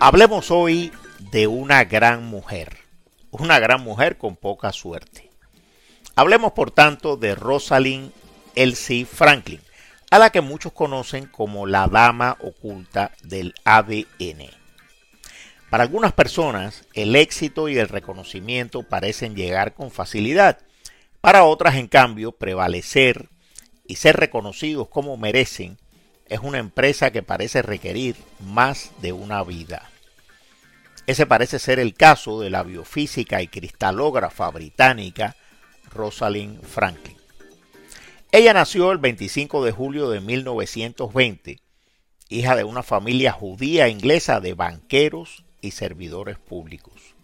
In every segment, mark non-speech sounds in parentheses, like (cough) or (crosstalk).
Hablemos hoy de una gran mujer, una gran mujer con poca suerte. Hablemos por tanto de Rosalind Elsie Franklin, a la que muchos conocen como la dama oculta del ADN. Para algunas personas, el éxito y el reconocimiento parecen llegar con facilidad. Para otras, en cambio, prevalecer y ser reconocidos como merecen es una empresa que parece requerir más de una vida. Ese parece ser el caso de la biofísica y cristalógrafa británica Rosalind Franklin. Ella nació el 25 de julio de 1920, hija de una familia judía inglesa de banqueros y servidores públicos.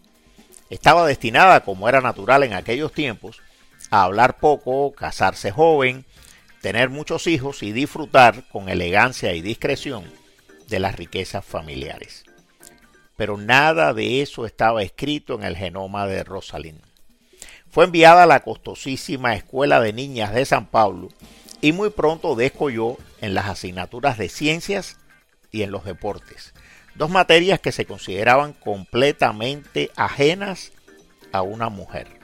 Estaba destinada, como era natural en aquellos tiempos, a hablar poco, casarse joven, tener muchos hijos y disfrutar con elegancia y discreción de las riquezas familiares. Pero nada de eso estaba escrito en el genoma de Rosalind. Fue enviada a la costosísima Escuela de Niñas de San Pablo y muy pronto descolló en las asignaturas de ciencias y en los deportes, dos materias que se consideraban completamente ajenas a una mujer.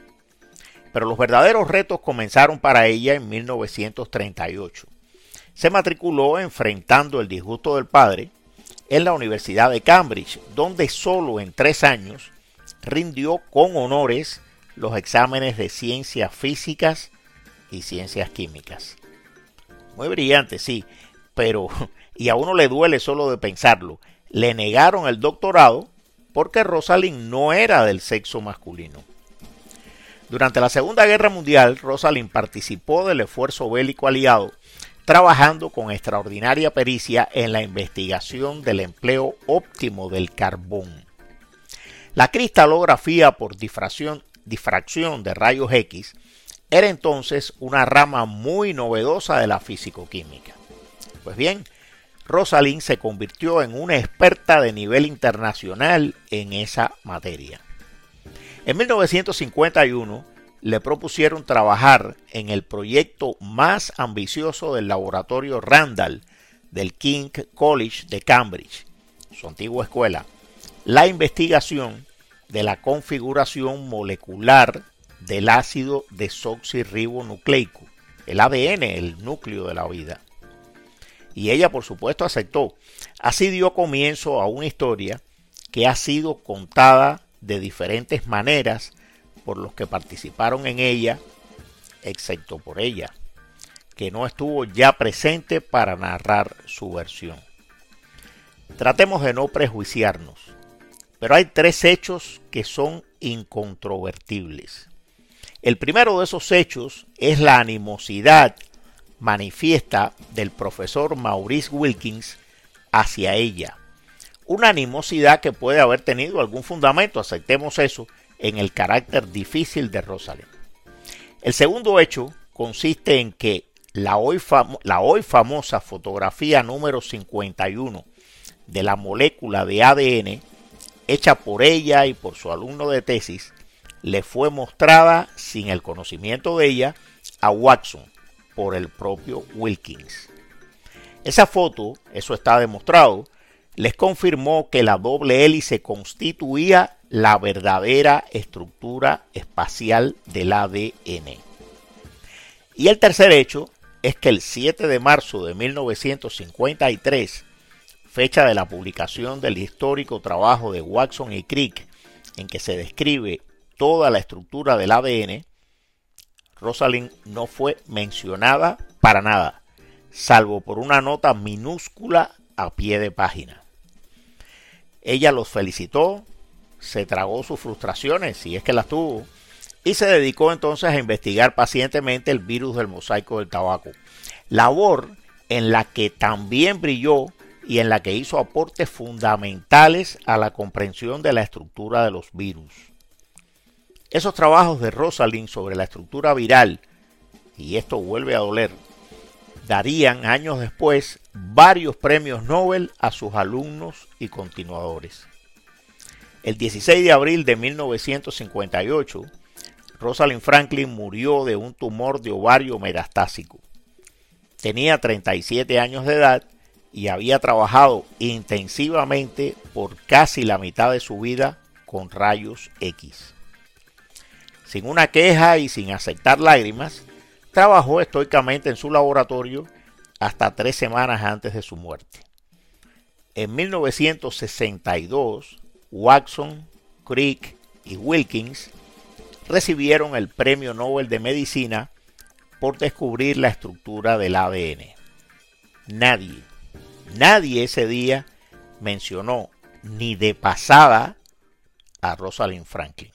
Pero los verdaderos retos comenzaron para ella en 1938. Se matriculó enfrentando el disgusto del padre en la Universidad de Cambridge, donde solo en tres años rindió con honores los exámenes de ciencias físicas y ciencias químicas. Muy brillante, sí, pero, (laughs) y a uno le duele solo de pensarlo, le negaron el doctorado porque Rosalind no era del sexo masculino. Durante la Segunda Guerra Mundial, Rosalind participó del esfuerzo bélico aliado, trabajando con extraordinaria pericia en la investigación del empleo óptimo del carbón. La cristalografía por difracción, de rayos X era entonces una rama muy novedosa de la fisicoquímica. Pues bien, Rosalind se convirtió en una experta de nivel internacional en esa materia. En 1951 le propusieron trabajar en el proyecto más ambicioso del laboratorio Randall del King College de Cambridge, su antigua escuela, la investigación de la configuración molecular del ácido desoxirribonucleico, el ADN, el núcleo de la vida. Y ella, por supuesto, aceptó. Así dio comienzo a una historia que ha sido contada de diferentes maneras por los que participaron en ella, excepto por ella, que no estuvo ya presente para narrar su versión. Tratemos de no prejuiciarnos, pero hay tres hechos que son incontrovertibles. El primero de esos hechos es la animosidad manifiesta del profesor Maurice Wilkins hacia ella una animosidad que puede haber tenido algún fundamento, aceptemos eso, en el carácter difícil de Rosalind. El segundo hecho consiste en que la hoy, la hoy famosa fotografía número 51 de la molécula de ADN, hecha por ella y por su alumno de tesis, le fue mostrada sin el conocimiento de ella a Watson por el propio Wilkins. Esa foto, eso está demostrado, les confirmó que la doble hélice constituía la verdadera estructura espacial del ADN. Y el tercer hecho es que el 7 de marzo de 1953, fecha de la publicación del histórico trabajo de Watson y Crick, en que se describe toda la estructura del ADN, Rosalind no fue mencionada para nada, salvo por una nota minúscula a pie de página. Ella los felicitó, se tragó sus frustraciones, si es que las tuvo, y se dedicó entonces a investigar pacientemente el virus del mosaico del tabaco. Labor en la que también brilló y en la que hizo aportes fundamentales a la comprensión de la estructura de los virus. Esos trabajos de Rosalind sobre la estructura viral, y esto vuelve a doler, darían años después varios premios Nobel a sus alumnos y continuadores. El 16 de abril de 1958, Rosalind Franklin murió de un tumor de ovario metastásico. Tenía 37 años de edad y había trabajado intensivamente por casi la mitad de su vida con rayos X. Sin una queja y sin aceptar lágrimas, trabajó estoicamente en su laboratorio hasta tres semanas antes de su muerte. En 1962, Watson, Crick y Wilkins recibieron el Premio Nobel de Medicina por descubrir la estructura del ADN. Nadie, nadie ese día mencionó ni de pasada a Rosalind Franklin.